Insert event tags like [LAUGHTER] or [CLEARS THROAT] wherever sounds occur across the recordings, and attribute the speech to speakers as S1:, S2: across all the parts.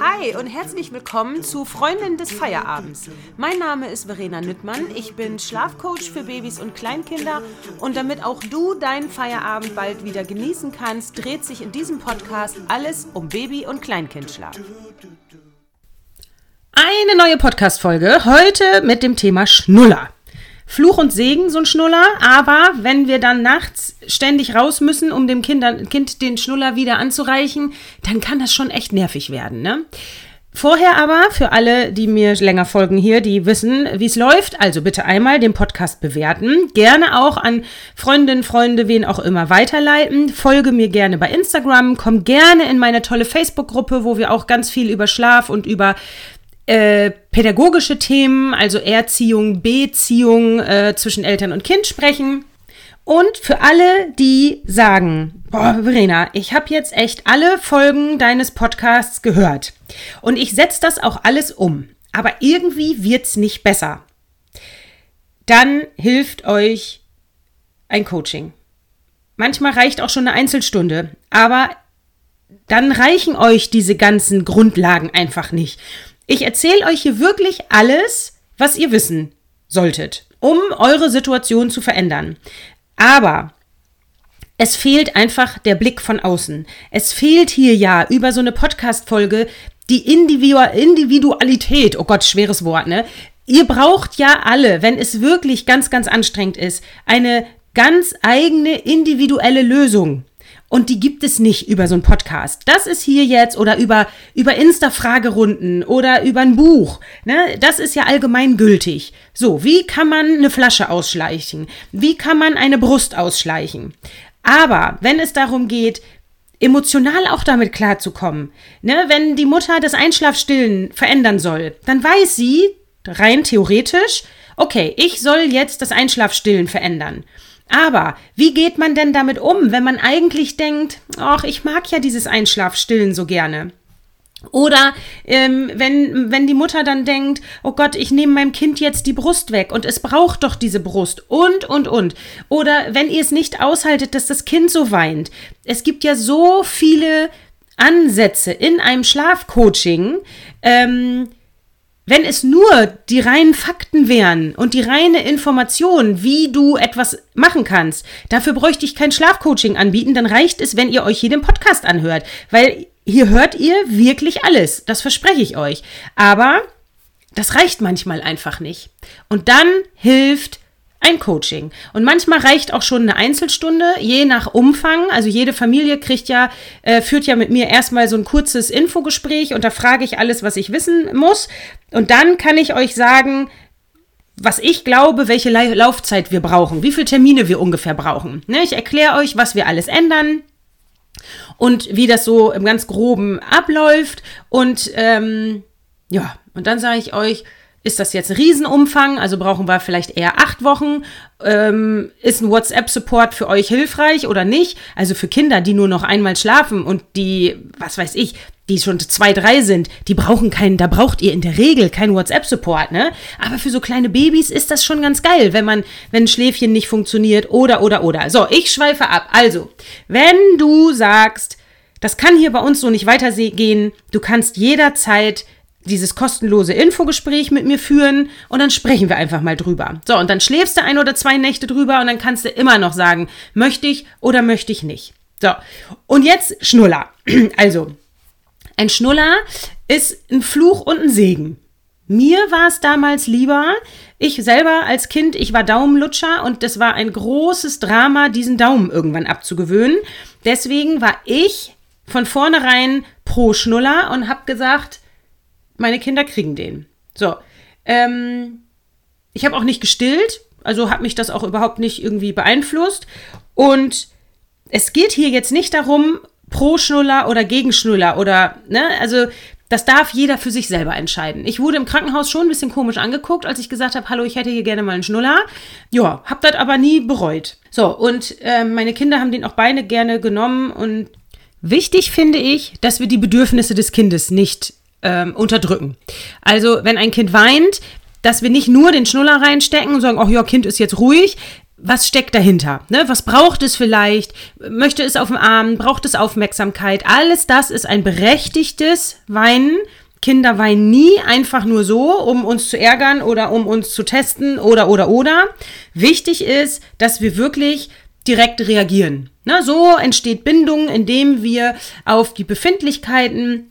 S1: Hi und herzlich willkommen zu Freundin des Feierabends. Mein Name ist Verena Nüttmann. Ich bin Schlafcoach für Babys und Kleinkinder und damit auch du deinen Feierabend bald wieder genießen kannst, dreht sich in diesem Podcast alles um Baby- und Kleinkindschlaf. Eine neue Podcast-Folge heute mit dem Thema Schnuller. Fluch und Segen, so ein Schnuller, aber wenn wir dann nachts ständig raus müssen, um dem kind, kind den Schnuller wieder anzureichen, dann kann das schon echt nervig werden, ne? Vorher aber, für alle, die mir länger folgen hier, die wissen, wie es läuft, also bitte einmal den Podcast bewerten, gerne auch an Freundinnen, Freunde, wen auch immer weiterleiten, folge mir gerne bei Instagram, komm gerne in meine tolle Facebook-Gruppe, wo wir auch ganz viel über Schlaf und über äh, pädagogische Themen, also Erziehung, Beziehung äh, zwischen Eltern und Kind sprechen. Und für alle, die sagen, boah, Verena, ich habe jetzt echt alle Folgen deines Podcasts gehört und ich setze das auch alles um, aber irgendwie wird's nicht besser. Dann hilft euch ein Coaching. Manchmal reicht auch schon eine Einzelstunde, aber dann reichen euch diese ganzen Grundlagen einfach nicht. Ich erzähle euch hier wirklich alles, was ihr wissen solltet, um eure Situation zu verändern. Aber es fehlt einfach der Blick von außen. Es fehlt hier ja über so eine Podcast-Folge die Individualität. Oh Gott, schweres Wort, ne? Ihr braucht ja alle, wenn es wirklich ganz, ganz anstrengend ist, eine ganz eigene individuelle Lösung. Und die gibt es nicht über so einen Podcast. Das ist hier jetzt oder über, über Insta-Fragerunden oder über ein Buch. Ne? Das ist ja allgemein gültig. So, wie kann man eine Flasche ausschleichen? Wie kann man eine Brust ausschleichen? Aber wenn es darum geht, emotional auch damit klarzukommen, ne? wenn die Mutter das Einschlafstillen verändern soll, dann weiß sie rein theoretisch, okay, ich soll jetzt das Einschlafstillen verändern. Aber wie geht man denn damit um, wenn man eigentlich denkt, ach, ich mag ja dieses Einschlafstillen so gerne? Oder ähm, wenn, wenn die Mutter dann denkt, oh Gott, ich nehme meinem Kind jetzt die Brust weg und es braucht doch diese Brust und, und, und. Oder wenn ihr es nicht aushaltet, dass das Kind so weint. Es gibt ja so viele Ansätze in einem Schlafcoaching, ähm, wenn es nur die reinen Fakten wären und die reine Information, wie du etwas machen kannst, dafür bräuchte ich kein Schlafcoaching anbieten, dann reicht es, wenn ihr euch hier den Podcast anhört, weil hier hört ihr wirklich alles, das verspreche ich euch. Aber das reicht manchmal einfach nicht. Und dann hilft ein Coaching. Und manchmal reicht auch schon eine Einzelstunde, je nach Umfang. Also jede Familie kriegt ja, äh, führt ja mit mir erstmal so ein kurzes Infogespräch und da frage ich alles, was ich wissen muss. Und dann kann ich euch sagen, was ich glaube, welche Laufzeit wir brauchen, wie viele Termine wir ungefähr brauchen. Ne, ich erkläre euch, was wir alles ändern und wie das so im ganz groben abläuft. Und ähm, ja, und dann sage ich euch, ist das jetzt ein Riesenumfang? Also brauchen wir vielleicht eher acht Wochen? Ähm, ist ein WhatsApp-Support für euch hilfreich oder nicht? Also für Kinder, die nur noch einmal schlafen und die, was weiß ich, die schon zwei, drei sind, die brauchen keinen, da braucht ihr in der Regel keinen WhatsApp-Support, ne? Aber für so kleine Babys ist das schon ganz geil, wenn man, wenn ein Schläfchen nicht funktioniert oder, oder, oder. So, ich schweife ab. Also, wenn du sagst, das kann hier bei uns so nicht weitergehen, du kannst jederzeit dieses kostenlose Infogespräch mit mir führen und dann sprechen wir einfach mal drüber. So, und dann schläfst du ein oder zwei Nächte drüber und dann kannst du immer noch sagen, möchte ich oder möchte ich nicht. So, und jetzt Schnuller. [CLEARS THROAT] Also, ein Schnuller ist ein Fluch und ein Segen. Mir war es damals lieber, ich selber als Kind, ich war Daumenlutscher und das war ein großes Drama, diesen Daumen irgendwann abzugewöhnen. Deswegen war ich von vornherein pro Schnuller und habe gesagt, meine Kinder kriegen den. So. Ähm, ich habe auch nicht gestillt, also hat mich das auch überhaupt nicht irgendwie beeinflusst. Und es geht hier jetzt nicht darum, pro Schnuller oder gegen Schnuller oder, ne, also das darf jeder für sich selber entscheiden. Ich wurde im Krankenhaus schon ein bisschen komisch angeguckt, als ich gesagt habe, hallo, ich hätte hier gerne mal einen Schnuller. Ja, hab das aber nie bereut. So, und äh, meine Kinder haben den auch beide gerne genommen und wichtig finde ich, dass wir die Bedürfnisse des Kindes nicht ähm, unterdrücken. Also, wenn ein Kind weint, dass wir nicht nur den Schnuller reinstecken und sagen, ach ja, Kind ist jetzt ruhig. was steckt dahinter? Ne? Was braucht es vielleicht? Möchte es auf dem Arm? Braucht es Aufmerksamkeit? Alles das ist ein berechtigtes Weinen. Kinder weinen nie einfach nur so, um uns zu ärgern oder um uns zu testen oder oder oder. Wichtig ist, dass wir wirklich direkt reagieren. Ne? So entsteht Bindung, indem wir auf die Befindlichkeiten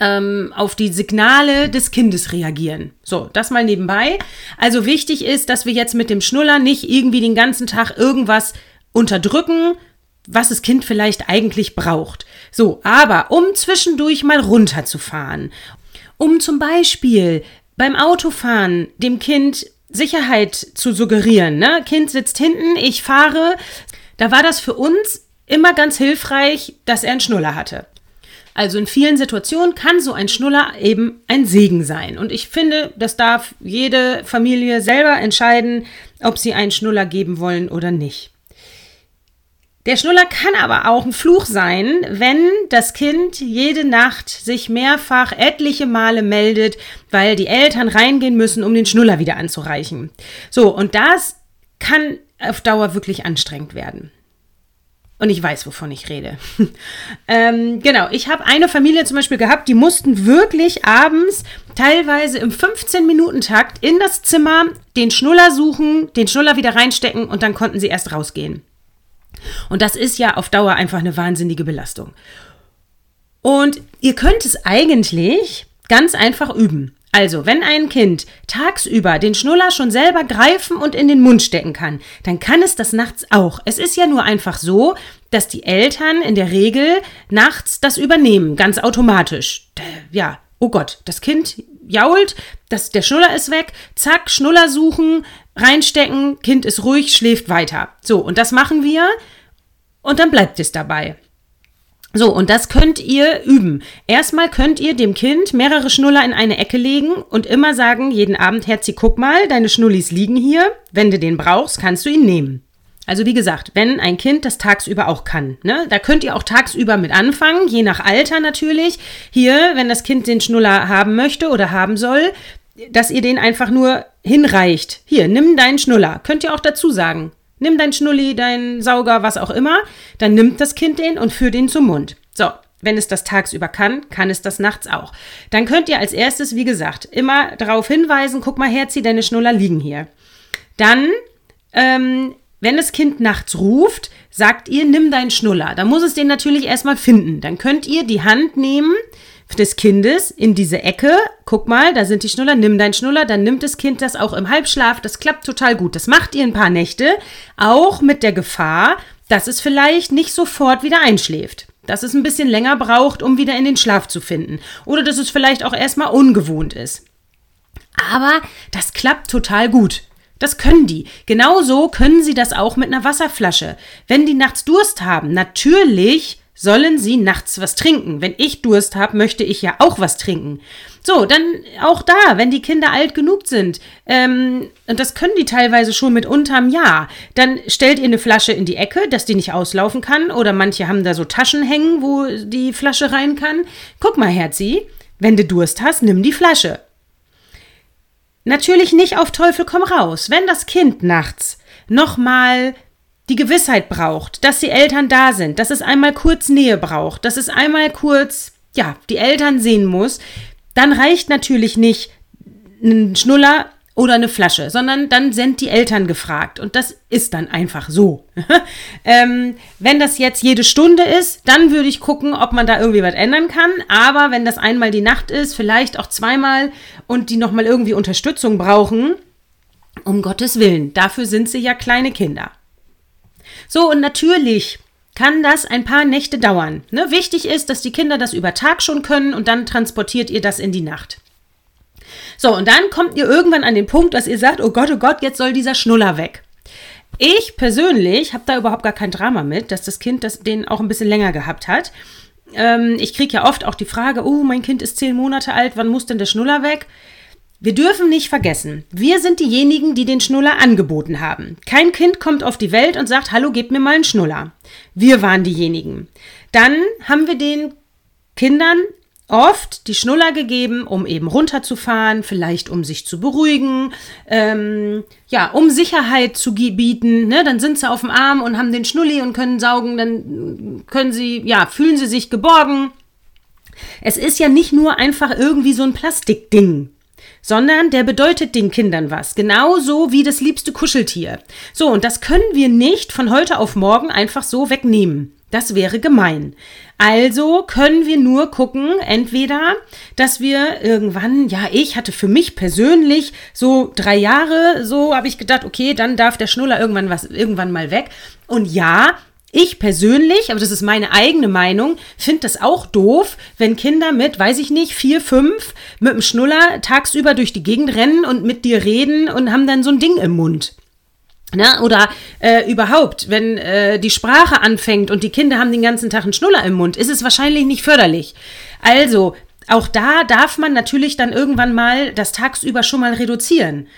S1: ähm, auf die Signale des Kindes reagieren. So, das mal nebenbei. Also wichtig ist, dass wir jetzt mit dem Schnuller nicht irgendwie den ganzen Tag irgendwas unterdrücken, was das Kind vielleicht eigentlich braucht. So, aber um zwischendurch mal runterzufahren, um zum Beispiel beim Autofahren dem Kind Sicherheit zu suggerieren, ne? Kind sitzt hinten, ich fahre, da war das für uns immer ganz hilfreich, dass er einen Schnuller hatte. Also in vielen Situationen kann so ein Schnuller eben ein Segen sein. Und ich finde, das darf jede Familie selber entscheiden, ob sie einen Schnuller geben wollen oder nicht. Der Schnuller kann aber auch ein Fluch sein, wenn das Kind jede Nacht sich mehrfach etliche Male meldet, weil die Eltern reingehen müssen, um den Schnuller wieder anzureichen. So, und das kann auf Dauer wirklich anstrengend werden. Und ich weiß, wovon ich rede. [LAUGHS] ähm, genau, ich habe eine Familie zum Beispiel gehabt, die mussten wirklich abends teilweise im 15-Minuten-Takt in das Zimmer den Schnuller suchen, den Schnuller wieder reinstecken und dann konnten sie erst rausgehen. Und das ist ja auf Dauer einfach eine wahnsinnige Belastung. Und ihr könnt es eigentlich ganz einfach üben. Also, wenn ein Kind tagsüber den Schnuller schon selber greifen und in den Mund stecken kann, dann kann es das nachts auch. Es ist ja nur einfach so, dass die Eltern in der Regel nachts das übernehmen, ganz automatisch. Ja, oh Gott, das Kind jault, das, der Schnuller ist weg, zack, Schnuller suchen, reinstecken, Kind ist ruhig, schläft weiter. So, und das machen wir und dann bleibt es dabei. So, und das könnt ihr üben. Erstmal könnt ihr dem Kind mehrere Schnuller in eine Ecke legen und immer sagen, jeden Abend, Herzi, guck mal, deine Schnullis liegen hier. Wenn du den brauchst, kannst du ihn nehmen. Also wie gesagt, wenn ein Kind das tagsüber auch kann, ne, da könnt ihr auch tagsüber mit anfangen, je nach Alter natürlich. Hier, wenn das Kind den Schnuller haben möchte oder haben soll, dass ihr den einfach nur hinreicht. Hier, nimm deinen Schnuller. Könnt ihr auch dazu sagen. Nimm dein Schnulli, dein Sauger, was auch immer. Dann nimmt das Kind den und führt ihn zum Mund. So, wenn es das tagsüber kann, kann es das nachts auch. Dann könnt ihr als erstes, wie gesagt, immer darauf hinweisen, guck mal, Herzi, deine Schnuller liegen hier. Dann, ähm, wenn das Kind nachts ruft, sagt ihr, nimm deinen Schnuller. Da muss es den natürlich erstmal finden. Dann könnt ihr die Hand nehmen, des Kindes in diese Ecke. Guck mal, da sind die Schnuller, nimm deinen Schnuller, dann nimmt das Kind das auch im Halbschlaf. Das klappt total gut. Das macht ihr ein paar Nächte, auch mit der Gefahr, dass es vielleicht nicht sofort wieder einschläft. Dass es ein bisschen länger braucht, um wieder in den Schlaf zu finden. Oder dass es vielleicht auch erstmal ungewohnt ist. Aber das klappt total gut. Das können die. Genauso können sie das auch mit einer Wasserflasche. Wenn die nachts Durst haben, natürlich sollen sie nachts was trinken. Wenn ich Durst habe, möchte ich ja auch was trinken. So, dann auch da, wenn die Kinder alt genug sind, ähm, und das können die teilweise schon mit unterm Jahr, dann stellt ihr eine Flasche in die Ecke, dass die nicht auslaufen kann. Oder manche haben da so Taschen hängen, wo die Flasche rein kann. Guck mal, Herzi, wenn du Durst hast, nimm die Flasche. Natürlich nicht auf Teufel komm raus. Wenn das Kind nachts nochmal die Gewissheit braucht, dass die Eltern da sind, dass es einmal kurz Nähe braucht, dass es einmal kurz, ja, die Eltern sehen muss, dann reicht natürlich nicht ein Schnuller oder eine Flasche, sondern dann sind die Eltern gefragt. Und das ist dann einfach so. [LAUGHS] ähm, wenn das jetzt jede Stunde ist, dann würde ich gucken, ob man da irgendwie was ändern kann. Aber wenn das einmal die Nacht ist, vielleicht auch zweimal und die nochmal irgendwie Unterstützung brauchen, um Gottes Willen, dafür sind sie ja kleine Kinder. So, und natürlich kann das ein paar Nächte dauern. Ne? Wichtig ist, dass die Kinder das über Tag schon können und dann transportiert ihr das in die Nacht. So, und dann kommt ihr irgendwann an den Punkt, dass ihr sagt, oh Gott, oh Gott, jetzt soll dieser Schnuller weg. Ich persönlich habe da überhaupt gar kein Drama mit, dass das Kind das, den auch ein bisschen länger gehabt hat. Ähm, ich kriege ja oft auch die Frage, oh, mein Kind ist zehn Monate alt, wann muss denn der Schnuller weg? Wir dürfen nicht vergessen, wir sind diejenigen, die den Schnuller angeboten haben. Kein Kind kommt auf die Welt und sagt, hallo, gib mir mal einen Schnuller. Wir waren diejenigen. Dann haben wir den Kindern oft die Schnuller gegeben, um eben runterzufahren, vielleicht um sich zu beruhigen, ähm, ja, um Sicherheit zu bieten. Ne? Dann sind sie auf dem Arm und haben den Schnulli und können saugen, dann können sie, ja, fühlen sie sich geborgen. Es ist ja nicht nur einfach irgendwie so ein Plastikding sondern der bedeutet den Kindern was. Genauso wie das liebste Kuscheltier. So, und das können wir nicht von heute auf morgen einfach so wegnehmen. Das wäre gemein. Also können wir nur gucken, entweder, dass wir irgendwann, ja, ich hatte für mich persönlich so drei Jahre, so habe ich gedacht, okay, dann darf der Schnuller irgendwann was, irgendwann mal weg. Und ja, ich persönlich, aber das ist meine eigene Meinung, finde das auch doof, wenn Kinder mit, weiß ich nicht, vier, fünf mit dem Schnuller tagsüber durch die Gegend rennen und mit dir reden und haben dann so ein Ding im Mund. Ne? Oder äh, überhaupt, wenn äh, die Sprache anfängt und die Kinder haben den ganzen Tag einen Schnuller im Mund, ist es wahrscheinlich nicht förderlich. Also, auch da darf man natürlich dann irgendwann mal das tagsüber schon mal reduzieren.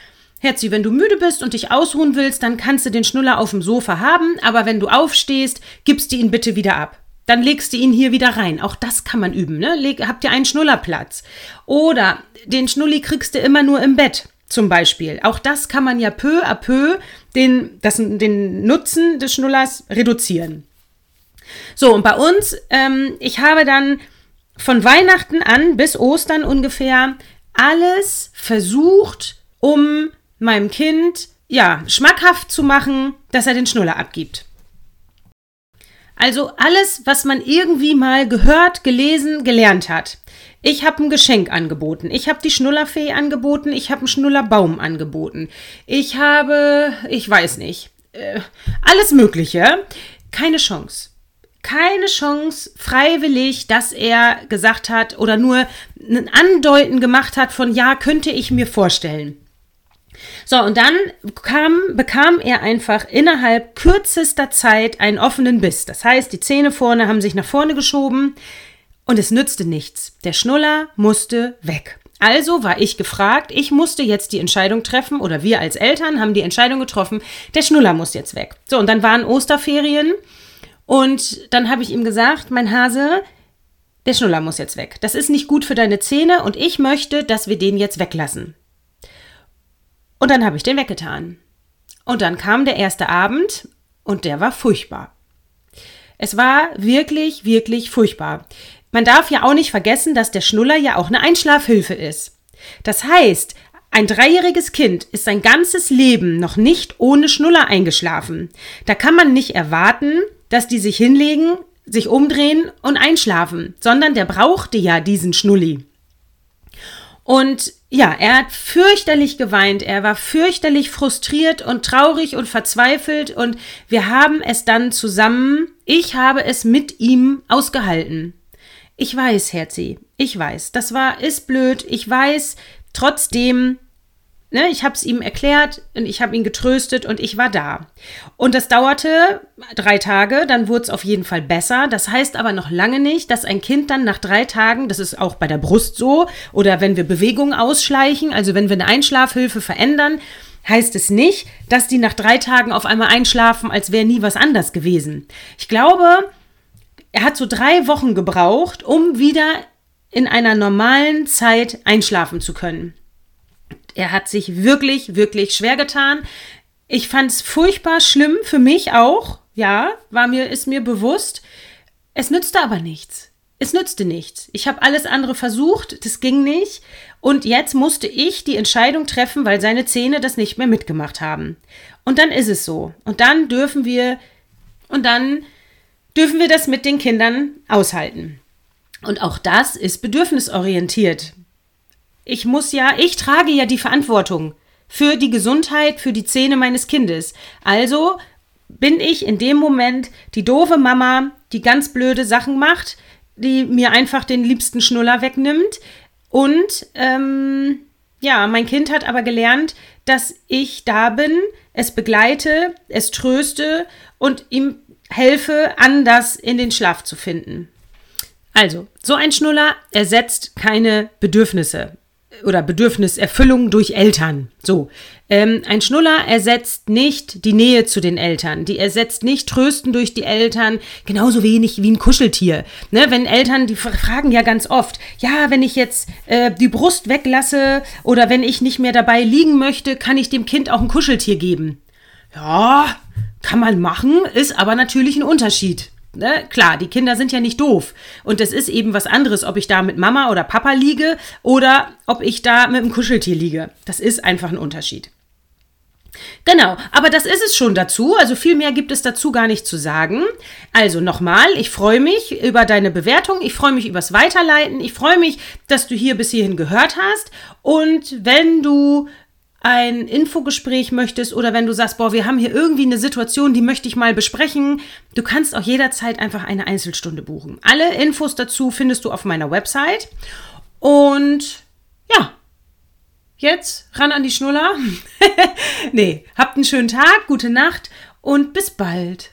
S1: Herzi, wenn du müde bist und dich ausruhen willst, dann kannst du den Schnuller auf dem Sofa haben, aber wenn du aufstehst, gibst du ihn bitte wieder ab. Dann legst du ihn hier wieder rein. Auch das kann man üben, ne? Leg, habt ihr einen Schnullerplatz? Oder den Schnulli kriegst du immer nur im Bett, zum Beispiel. Auch das kann man ja peu à peu den, das, den Nutzen des Schnullers reduzieren. So, und bei uns, ähm, ich habe dann von Weihnachten an bis Ostern ungefähr alles versucht, um meinem Kind ja schmackhaft zu machen, dass er den Schnuller abgibt. Also alles, was man irgendwie mal gehört, gelesen, gelernt hat. Ich habe ein Geschenk angeboten. Ich habe die Schnullerfee angeboten. Ich habe einen Schnullerbaum angeboten. Ich habe, ich weiß nicht, äh, alles Mögliche. Keine Chance. Keine Chance freiwillig, dass er gesagt hat oder nur ein Andeuten gemacht hat von ja, könnte ich mir vorstellen. So, und dann kam, bekam er einfach innerhalb kürzester Zeit einen offenen Biss. Das heißt, die Zähne vorne haben sich nach vorne geschoben und es nützte nichts. Der Schnuller musste weg. Also war ich gefragt, ich musste jetzt die Entscheidung treffen, oder wir als Eltern haben die Entscheidung getroffen, der Schnuller muss jetzt weg. So, und dann waren Osterferien und dann habe ich ihm gesagt, mein Hase, der Schnuller muss jetzt weg. Das ist nicht gut für deine Zähne und ich möchte, dass wir den jetzt weglassen. Und dann habe ich den weggetan. Und dann kam der erste Abend und der war furchtbar. Es war wirklich, wirklich furchtbar. Man darf ja auch nicht vergessen, dass der Schnuller ja auch eine Einschlafhilfe ist. Das heißt, ein dreijähriges Kind ist sein ganzes Leben noch nicht ohne Schnuller eingeschlafen. Da kann man nicht erwarten, dass die sich hinlegen, sich umdrehen und einschlafen, sondern der brauchte ja diesen Schnulli. Und ja, er hat fürchterlich geweint, er war fürchterlich frustriert und traurig und verzweifelt. Und wir haben es dann zusammen, ich habe es mit ihm ausgehalten. Ich weiß, Herzi, ich weiß, das war, ist blöd, ich weiß, trotzdem Ne, ich habe es ihm erklärt und ich habe ihn getröstet und ich war da. Und das dauerte drei Tage, dann wurde es auf jeden Fall besser. Das heißt aber noch lange nicht, dass ein Kind dann nach drei Tagen, das ist auch bei der Brust so, oder wenn wir Bewegungen ausschleichen, also wenn wir eine Einschlafhilfe verändern, heißt es nicht, dass die nach drei Tagen auf einmal einschlafen, als wäre nie was anders gewesen. Ich glaube, er hat so drei Wochen gebraucht, um wieder in einer normalen Zeit einschlafen zu können. Er hat sich wirklich, wirklich schwer getan. Ich fand es furchtbar schlimm für mich auch. Ja, war mir, ist mir bewusst. Es nützte aber nichts. Es nützte nichts. Ich habe alles andere versucht, das ging nicht. Und jetzt musste ich die Entscheidung treffen, weil seine Zähne das nicht mehr mitgemacht haben. Und dann ist es so. Und dann dürfen wir, und dann dürfen wir das mit den Kindern aushalten. Und auch das ist bedürfnisorientiert. Ich muss ja, ich trage ja die Verantwortung für die Gesundheit, für die Zähne meines Kindes. Also bin ich in dem Moment die doofe Mama, die ganz blöde Sachen macht, die mir einfach den liebsten Schnuller wegnimmt. Und ähm, ja, mein Kind hat aber gelernt, dass ich da bin, es begleite, es tröste und ihm helfe, anders in den Schlaf zu finden. Also, so ein Schnuller ersetzt keine Bedürfnisse. Oder Bedürfniserfüllung durch Eltern. So, ähm, ein Schnuller ersetzt nicht die Nähe zu den Eltern. Die ersetzt nicht Trösten durch die Eltern, genauso wenig wie ein Kuscheltier. Ne, wenn Eltern, die fragen ja ganz oft, ja, wenn ich jetzt äh, die Brust weglasse oder wenn ich nicht mehr dabei liegen möchte, kann ich dem Kind auch ein Kuscheltier geben. Ja, kann man machen, ist aber natürlich ein Unterschied. Ne? Klar, die Kinder sind ja nicht doof. Und es ist eben was anderes, ob ich da mit Mama oder Papa liege oder ob ich da mit einem Kuscheltier liege. Das ist einfach ein Unterschied. Genau, aber das ist es schon dazu. Also viel mehr gibt es dazu gar nicht zu sagen. Also nochmal, ich freue mich über deine Bewertung, ich freue mich übers Weiterleiten, ich freue mich, dass du hier bis hierhin gehört hast. Und wenn du ein Infogespräch möchtest oder wenn du sagst, boah, wir haben hier irgendwie eine Situation, die möchte ich mal besprechen, du kannst auch jederzeit einfach eine Einzelstunde buchen. Alle Infos dazu findest du auf meiner Website. Und ja, jetzt ran an die Schnuller. [LAUGHS] nee, habt einen schönen Tag, gute Nacht und bis bald.